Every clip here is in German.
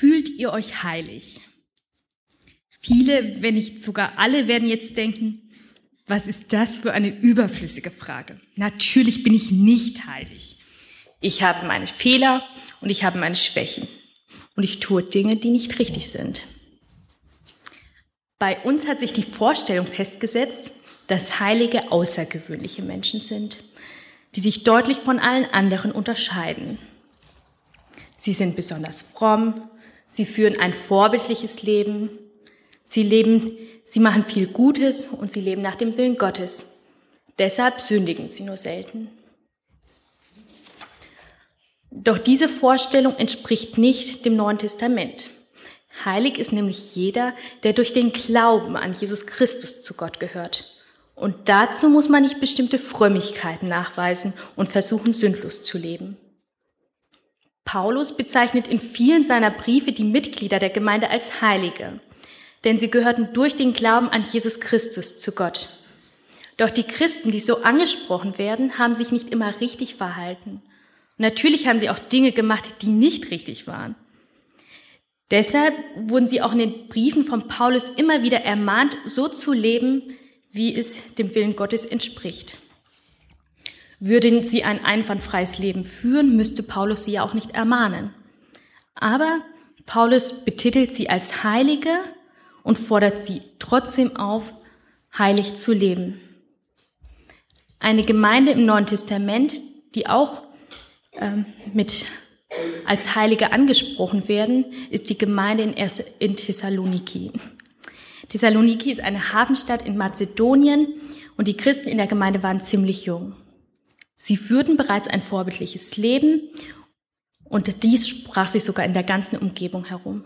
Fühlt ihr euch heilig? Viele, wenn nicht sogar alle, werden jetzt denken, was ist das für eine überflüssige Frage? Natürlich bin ich nicht heilig. Ich habe meine Fehler und ich habe meine Schwächen. Und ich tue Dinge, die nicht richtig sind. Bei uns hat sich die Vorstellung festgesetzt, dass Heilige außergewöhnliche Menschen sind, die sich deutlich von allen anderen unterscheiden. Sie sind besonders fromm, sie führen ein vorbildliches Leben, sie leben, sie machen viel Gutes und sie leben nach dem Willen Gottes. Deshalb sündigen sie nur selten. Doch diese Vorstellung entspricht nicht dem Neuen Testament. Heilig ist nämlich jeder, der durch den Glauben an Jesus Christus zu Gott gehört. Und dazu muss man nicht bestimmte Frömmigkeiten nachweisen und versuchen, sündlos zu leben. Paulus bezeichnet in vielen seiner Briefe die Mitglieder der Gemeinde als Heilige, denn sie gehörten durch den Glauben an Jesus Christus zu Gott. Doch die Christen, die so angesprochen werden, haben sich nicht immer richtig verhalten. natürlich haben sie auch Dinge gemacht, die nicht richtig waren. Deshalb wurden sie auch in den Briefen von Paulus immer wieder ermahnt, so zu leben, wie es dem Willen Gottes entspricht. Würden sie ein einwandfreies Leben führen, müsste Paulus sie ja auch nicht ermahnen. Aber Paulus betitelt sie als Heilige und fordert sie trotzdem auf, heilig zu leben. Eine Gemeinde im Neuen Testament, die auch ähm, mit als Heilige angesprochen werden, ist die Gemeinde in, Erste, in Thessaloniki. Thessaloniki ist eine Hafenstadt in Mazedonien und die Christen in der Gemeinde waren ziemlich jung. Sie führten bereits ein vorbildliches Leben und dies sprach sich sogar in der ganzen Umgebung herum.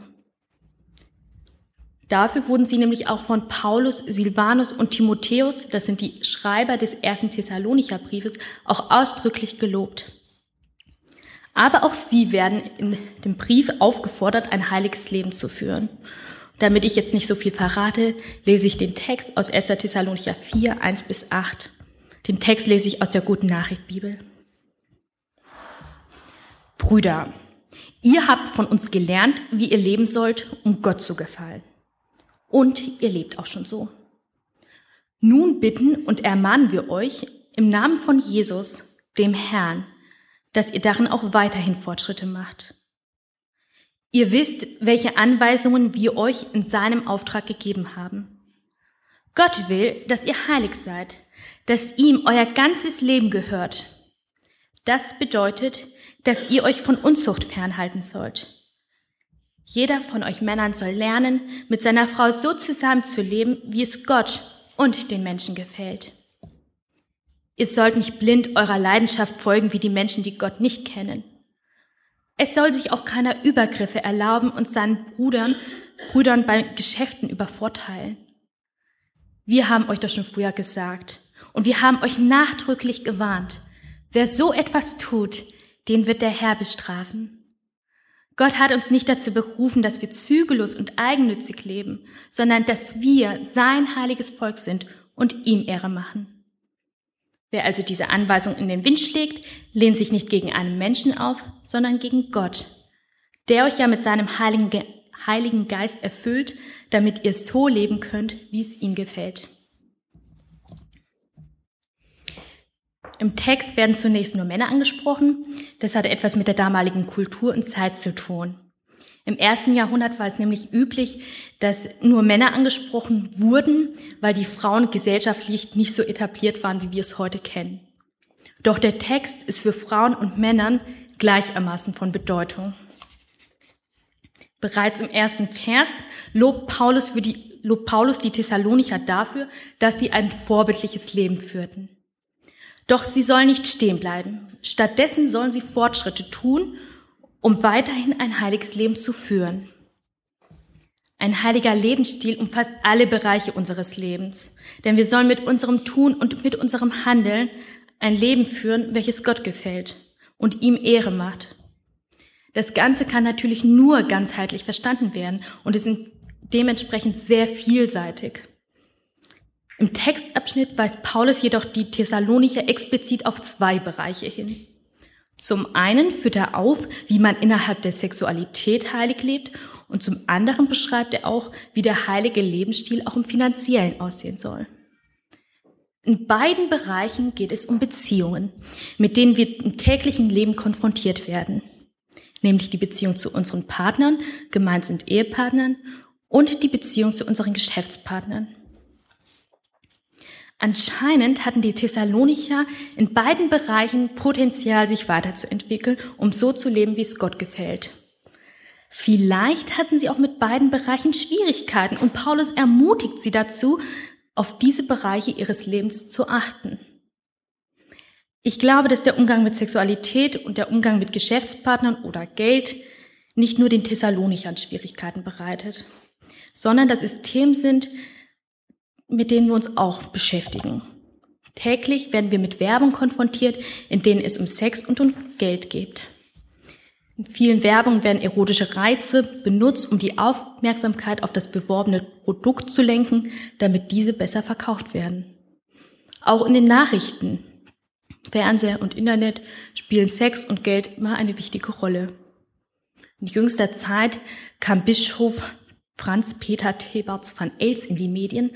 Dafür wurden sie nämlich auch von Paulus, Silvanus und Timotheus, das sind die Schreiber des ersten Thessalonicher Briefes, auch ausdrücklich gelobt. Aber auch sie werden in dem Brief aufgefordert, ein heiliges Leben zu führen. Damit ich jetzt nicht so viel verrate, lese ich den Text aus 1. Thessalonicher 4, 1 bis 8. Den Text lese ich aus der Guten Nachricht Bibel. Brüder, ihr habt von uns gelernt, wie ihr leben sollt, um Gott zu gefallen. Und ihr lebt auch schon so. Nun bitten und ermahnen wir euch im Namen von Jesus, dem Herrn, dass ihr darin auch weiterhin Fortschritte macht. Ihr wisst, welche Anweisungen wir euch in seinem Auftrag gegeben haben. Gott will, dass ihr heilig seid, dass ihm euer ganzes Leben gehört. Das bedeutet, dass ihr euch von Unzucht fernhalten sollt. Jeder von euch Männern soll lernen, mit seiner Frau so zusammenzuleben, wie es Gott und den Menschen gefällt. Ihr sollt nicht blind eurer Leidenschaft folgen wie die Menschen, die Gott nicht kennen. Es soll sich auch keiner Übergriffe erlauben und seinen Brüdern, Brüdern bei Geschäften übervorteilen. Wir haben euch das schon früher gesagt und wir haben euch nachdrücklich gewarnt. Wer so etwas tut, den wird der Herr bestrafen. Gott hat uns nicht dazu berufen, dass wir zügellos und eigennützig leben, sondern dass wir sein heiliges Volk sind und ihm Ehre machen. Wer also diese Anweisung in den Wind schlägt, lehnt sich nicht gegen einen Menschen auf, sondern gegen Gott, der euch ja mit seinem heiligen, heiligen Geist erfüllt, damit ihr so leben könnt, wie es ihm gefällt. Im Text werden zunächst nur Männer angesprochen. Das hatte etwas mit der damaligen Kultur und Zeit zu tun. Im ersten Jahrhundert war es nämlich üblich, dass nur Männer angesprochen wurden, weil die Frauen gesellschaftlich nicht so etabliert waren, wie wir es heute kennen. Doch der Text ist für Frauen und Männern gleichermaßen von Bedeutung. Bereits im ersten Vers lobt Paulus, für die, lobt Paulus die Thessalonicher dafür, dass sie ein vorbildliches Leben führten. Doch sie sollen nicht stehen bleiben. Stattdessen sollen sie Fortschritte tun um weiterhin ein heiliges Leben zu führen. Ein heiliger Lebensstil umfasst alle Bereiche unseres Lebens, denn wir sollen mit unserem Tun und mit unserem Handeln ein Leben führen, welches Gott gefällt und ihm Ehre macht. Das Ganze kann natürlich nur ganzheitlich verstanden werden und ist dementsprechend sehr vielseitig. Im Textabschnitt weist Paulus jedoch die Thessalonicher explizit auf zwei Bereiche hin. Zum einen führt er auf, wie man innerhalb der Sexualität heilig lebt und zum anderen beschreibt er auch, wie der heilige Lebensstil auch im finanziellen aussehen soll. In beiden Bereichen geht es um Beziehungen, mit denen wir im täglichen Leben konfrontiert werden, nämlich die Beziehung zu unseren Partnern, gemeint sind Ehepartnern, und die Beziehung zu unseren Geschäftspartnern. Anscheinend hatten die Thessalonicher in beiden Bereichen Potenzial, sich weiterzuentwickeln, um so zu leben, wie es Gott gefällt. Vielleicht hatten sie auch mit beiden Bereichen Schwierigkeiten und Paulus ermutigt sie dazu, auf diese Bereiche ihres Lebens zu achten. Ich glaube, dass der Umgang mit Sexualität und der Umgang mit Geschäftspartnern oder Geld nicht nur den Thessalonichern Schwierigkeiten bereitet, sondern dass es Themen sind, mit denen wir uns auch beschäftigen. Täglich werden wir mit Werbung konfrontiert, in denen es um Sex und um Geld geht. In vielen Werbungen werden erotische Reize benutzt, um die Aufmerksamkeit auf das beworbene Produkt zu lenken, damit diese besser verkauft werden. Auch in den Nachrichten, Fernseher und Internet spielen Sex und Geld immer eine wichtige Rolle. In jüngster Zeit kam Bischof Franz Peter Theberts van Els in die Medien,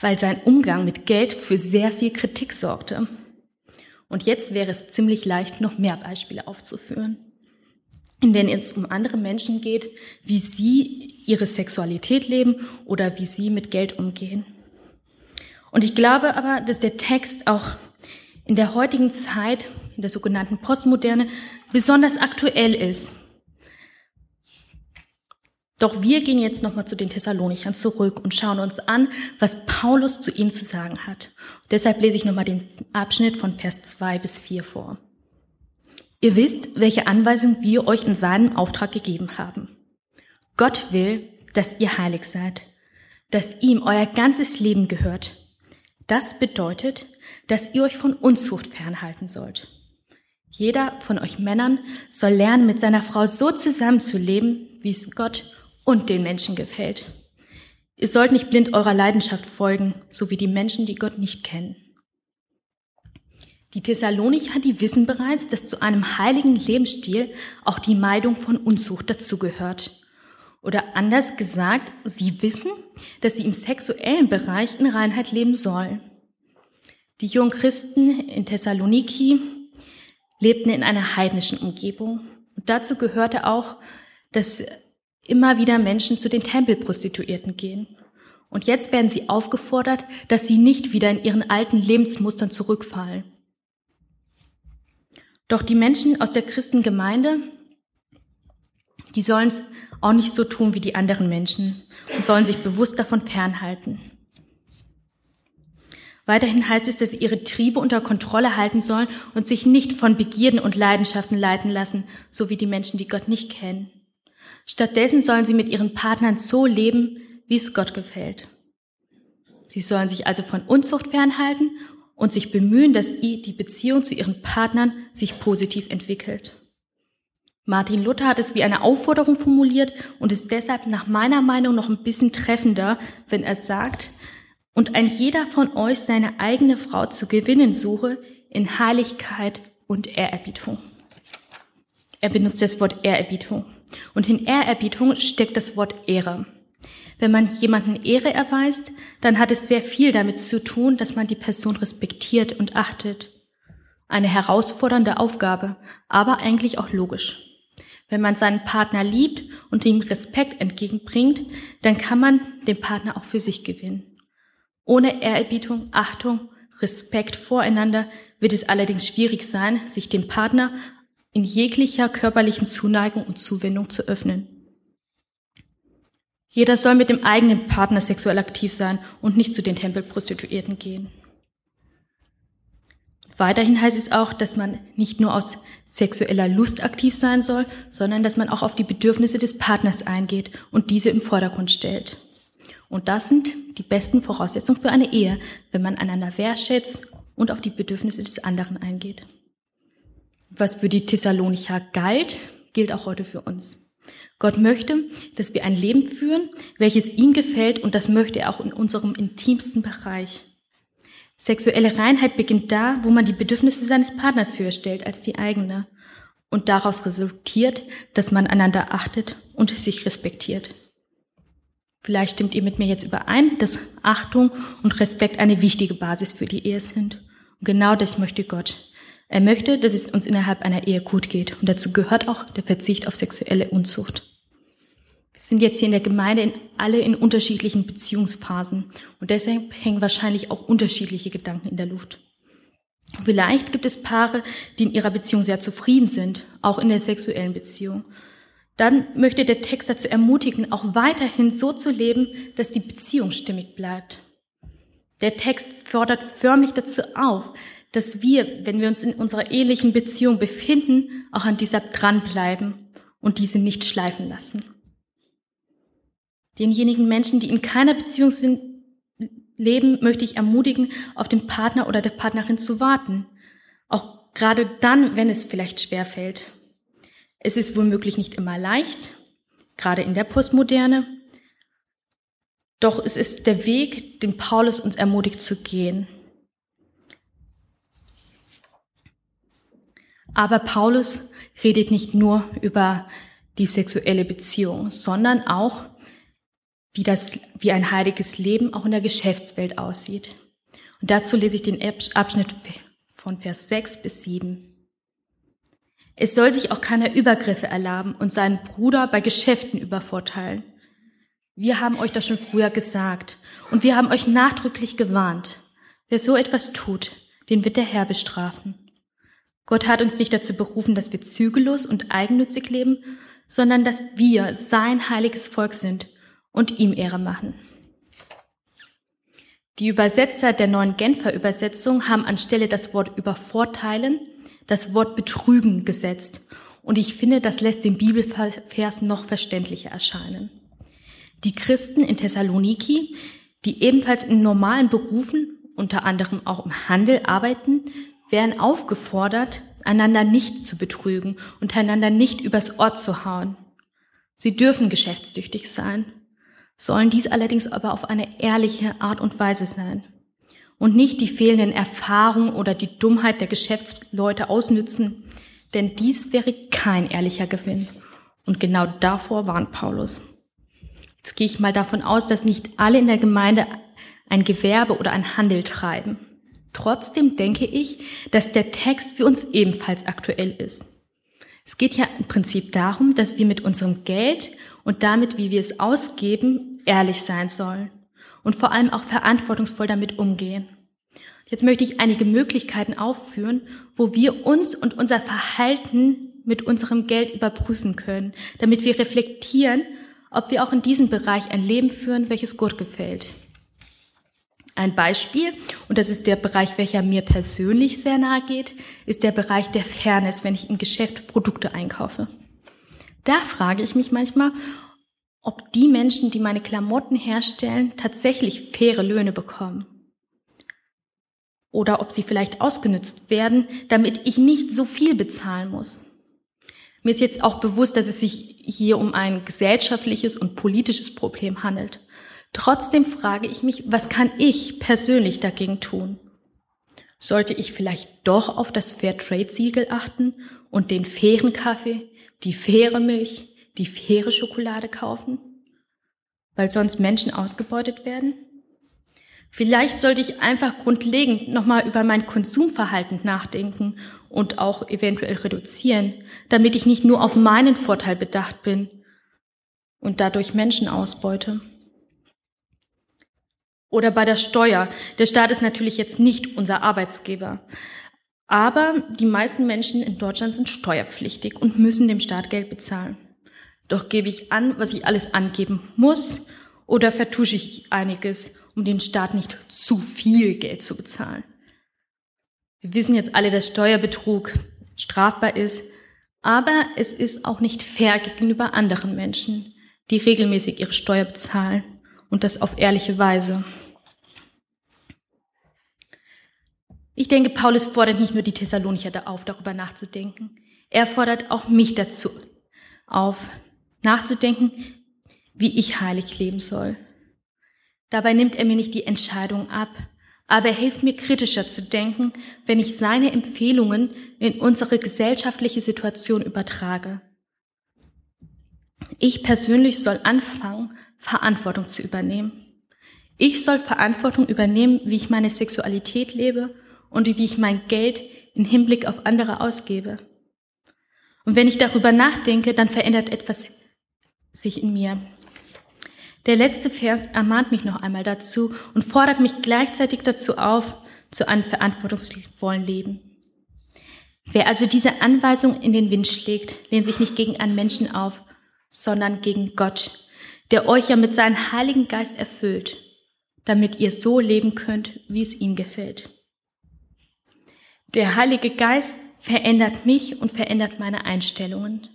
weil sein Umgang mit Geld für sehr viel Kritik sorgte. Und jetzt wäre es ziemlich leicht, noch mehr Beispiele aufzuführen, in denen es um andere Menschen geht, wie sie ihre Sexualität leben oder wie sie mit Geld umgehen. Und ich glaube aber, dass der Text auch in der heutigen Zeit, in der sogenannten Postmoderne, besonders aktuell ist doch wir gehen jetzt nochmal zu den Thessalonichern zurück und schauen uns an, was Paulus zu ihnen zu sagen hat. Und deshalb lese ich nochmal den Abschnitt von Vers 2 bis 4 vor. Ihr wisst, welche Anweisung wir euch in seinem Auftrag gegeben haben. Gott will, dass ihr heilig seid, dass ihm euer ganzes Leben gehört. Das bedeutet, dass ihr euch von Unzucht fernhalten sollt. Jeder von euch Männern soll lernen, mit seiner Frau so zusammenzuleben, wie es Gott und den Menschen gefällt. Ihr sollt nicht blind eurer Leidenschaft folgen, so wie die Menschen, die Gott nicht kennen. Die Thessalonicher, die wissen bereits, dass zu einem heiligen Lebensstil auch die Meidung von Unzucht dazugehört. Oder anders gesagt, sie wissen, dass sie im sexuellen Bereich in Reinheit leben sollen. Die jungen Christen in Thessaloniki lebten in einer heidnischen Umgebung. Und dazu gehörte auch, dass immer wieder Menschen zu den Tempelprostituierten gehen. Und jetzt werden sie aufgefordert, dass sie nicht wieder in ihren alten Lebensmustern zurückfallen. Doch die Menschen aus der Christengemeinde, die sollen es auch nicht so tun wie die anderen Menschen und sollen sich bewusst davon fernhalten. Weiterhin heißt es, dass sie ihre Triebe unter Kontrolle halten sollen und sich nicht von Begierden und Leidenschaften leiten lassen, so wie die Menschen, die Gott nicht kennen. Stattdessen sollen sie mit ihren Partnern so leben, wie es Gott gefällt. Sie sollen sich also von Unzucht fernhalten und sich bemühen, dass die Beziehung zu ihren Partnern sich positiv entwickelt. Martin Luther hat es wie eine Aufforderung formuliert und ist deshalb nach meiner Meinung noch ein bisschen treffender, wenn er sagt, und ein jeder von euch seine eigene Frau zu gewinnen suche in Heiligkeit und Ehrerbietung. Er benutzt das Wort Ehrerbietung. Und in Ehrerbietung steckt das Wort Ehre. Wenn man jemanden Ehre erweist, dann hat es sehr viel damit zu tun, dass man die Person respektiert und achtet. Eine herausfordernde Aufgabe, aber eigentlich auch logisch. Wenn man seinen Partner liebt und ihm Respekt entgegenbringt, dann kann man den Partner auch für sich gewinnen. Ohne Ehrerbietung, Achtung, Respekt voreinander wird es allerdings schwierig sein, sich dem Partner in jeglicher körperlichen Zuneigung und Zuwendung zu öffnen. Jeder soll mit dem eigenen Partner sexuell aktiv sein und nicht zu den Tempelprostituierten gehen. Weiterhin heißt es auch, dass man nicht nur aus sexueller Lust aktiv sein soll, sondern dass man auch auf die Bedürfnisse des Partners eingeht und diese im Vordergrund stellt. Und das sind die besten Voraussetzungen für eine Ehe, wenn man einander wertschätzt und auf die Bedürfnisse des anderen eingeht. Was für die Thessalonicher galt, gilt auch heute für uns. Gott möchte, dass wir ein Leben führen, welches ihm gefällt und das möchte er auch in unserem intimsten Bereich. Sexuelle Reinheit beginnt da, wo man die Bedürfnisse seines Partners höher stellt als die eigene. und daraus resultiert, dass man einander achtet und sich respektiert. Vielleicht stimmt ihr mit mir jetzt überein, dass Achtung und Respekt eine wichtige Basis für die Ehe sind. Und genau das möchte Gott. Er möchte, dass es uns innerhalb einer Ehe gut geht. Und dazu gehört auch der Verzicht auf sexuelle Unzucht. Wir sind jetzt hier in der Gemeinde in, alle in unterschiedlichen Beziehungsphasen. Und deshalb hängen wahrscheinlich auch unterschiedliche Gedanken in der Luft. Vielleicht gibt es Paare, die in ihrer Beziehung sehr zufrieden sind, auch in der sexuellen Beziehung. Dann möchte der Text dazu ermutigen, auch weiterhin so zu leben, dass die Beziehung stimmig bleibt. Der Text fordert förmlich dazu auf, dass wir, wenn wir uns in unserer ehelichen Beziehung befinden, auch an dieser dranbleiben und diese nicht schleifen lassen. Denjenigen Menschen, die in keiner Beziehung sind, leben, möchte ich ermutigen, auf den Partner oder der Partnerin zu warten. Auch gerade dann, wenn es vielleicht schwer fällt. Es ist womöglich nicht immer leicht, gerade in der Postmoderne. Doch es ist der Weg, den Paulus uns ermutigt zu gehen. Aber Paulus redet nicht nur über die sexuelle Beziehung, sondern auch wie das, wie ein heiliges Leben auch in der Geschäftswelt aussieht. Und dazu lese ich den Abschnitt von Vers 6 bis 7. Es soll sich auch keiner Übergriffe erlaben und seinen Bruder bei Geschäften übervorteilen. Wir haben euch das schon früher gesagt und wir haben euch nachdrücklich gewarnt. Wer so etwas tut, den wird der Herr bestrafen. Gott hat uns nicht dazu berufen, dass wir zügellos und eigennützig leben, sondern dass wir sein heiliges Volk sind und ihm Ehre machen. Die Übersetzer der neuen Genfer Übersetzung haben anstelle das Wort übervorteilen das Wort betrügen gesetzt. Und ich finde, das lässt den Bibelvers noch verständlicher erscheinen. Die Christen in Thessaloniki, die ebenfalls in normalen Berufen, unter anderem auch im Handel arbeiten, werden aufgefordert, einander nicht zu betrügen und einander nicht übers Ort zu hauen. Sie dürfen geschäftstüchtig sein sollen dies allerdings aber auf eine ehrliche Art und Weise sein und nicht die fehlenden Erfahrungen oder die Dummheit der Geschäftsleute ausnützen, denn dies wäre kein ehrlicher Gewinn. Und genau davor warnt Paulus. Jetzt gehe ich mal davon aus, dass nicht alle in der Gemeinde ein Gewerbe oder ein Handel treiben. Trotzdem denke ich, dass der Text für uns ebenfalls aktuell ist. Es geht ja im Prinzip darum, dass wir mit unserem Geld und damit, wie wir es ausgeben, ehrlich sein sollen und vor allem auch verantwortungsvoll damit umgehen. Jetzt möchte ich einige Möglichkeiten aufführen, wo wir uns und unser Verhalten mit unserem Geld überprüfen können, damit wir reflektieren, ob wir auch in diesem Bereich ein Leben führen, welches Gott gefällt. Ein Beispiel, und das ist der Bereich, welcher mir persönlich sehr nahe geht, ist der Bereich der Fairness, wenn ich im Geschäft Produkte einkaufe. Da frage ich mich manchmal, ob die Menschen, die meine Klamotten herstellen, tatsächlich faire Löhne bekommen. Oder ob sie vielleicht ausgenützt werden, damit ich nicht so viel bezahlen muss. Mir ist jetzt auch bewusst, dass es sich hier um ein gesellschaftliches und politisches Problem handelt. Trotzdem frage ich mich, was kann ich persönlich dagegen tun? Sollte ich vielleicht doch auf das Fairtrade-Siegel achten und den fairen Kaffee, die faire Milch, die faire Schokolade kaufen? Weil sonst Menschen ausgebeutet werden? Vielleicht sollte ich einfach grundlegend nochmal über mein Konsumverhalten nachdenken und auch eventuell reduzieren, damit ich nicht nur auf meinen Vorteil bedacht bin und dadurch Menschen ausbeute. Oder bei der Steuer. Der Staat ist natürlich jetzt nicht unser Arbeitsgeber. Aber die meisten Menschen in Deutschland sind steuerpflichtig und müssen dem Staat Geld bezahlen. Doch gebe ich an, was ich alles angeben muss, oder vertusche ich einiges, um dem Staat nicht zu viel Geld zu bezahlen? Wir wissen jetzt alle, dass Steuerbetrug strafbar ist, aber es ist auch nicht fair gegenüber anderen Menschen, die regelmäßig ihre Steuer bezahlen und das auf ehrliche Weise. Ich denke, Paulus fordert nicht nur die Thessalonicher auf, darüber nachzudenken. Er fordert auch mich dazu auf, nachzudenken, wie ich heilig leben soll. Dabei nimmt er mir nicht die Entscheidung ab, aber er hilft mir kritischer zu denken, wenn ich seine Empfehlungen in unsere gesellschaftliche Situation übertrage. Ich persönlich soll anfangen, Verantwortung zu übernehmen. Ich soll Verantwortung übernehmen, wie ich meine Sexualität lebe und wie ich mein Geld in Hinblick auf andere ausgebe. Und wenn ich darüber nachdenke, dann verändert etwas sich in mir. Der letzte Vers ermahnt mich noch einmal dazu und fordert mich gleichzeitig dazu auf, zu einem verantwortungsvollen Leben. Wer also diese Anweisung in den Wind schlägt, lehnt sich nicht gegen einen Menschen auf, sondern gegen Gott, der euch ja mit seinem Heiligen Geist erfüllt, damit ihr so leben könnt, wie es ihm gefällt. Der Heilige Geist verändert mich und verändert meine Einstellungen.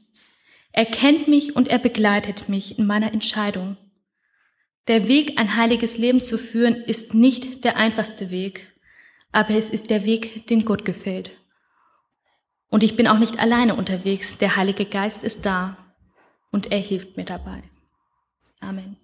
Er kennt mich und er begleitet mich in meiner Entscheidung. Der Weg, ein heiliges Leben zu führen, ist nicht der einfachste Weg, aber es ist der Weg, den Gott gefällt. Und ich bin auch nicht alleine unterwegs. Der Heilige Geist ist da und er hilft mir dabei. Amen.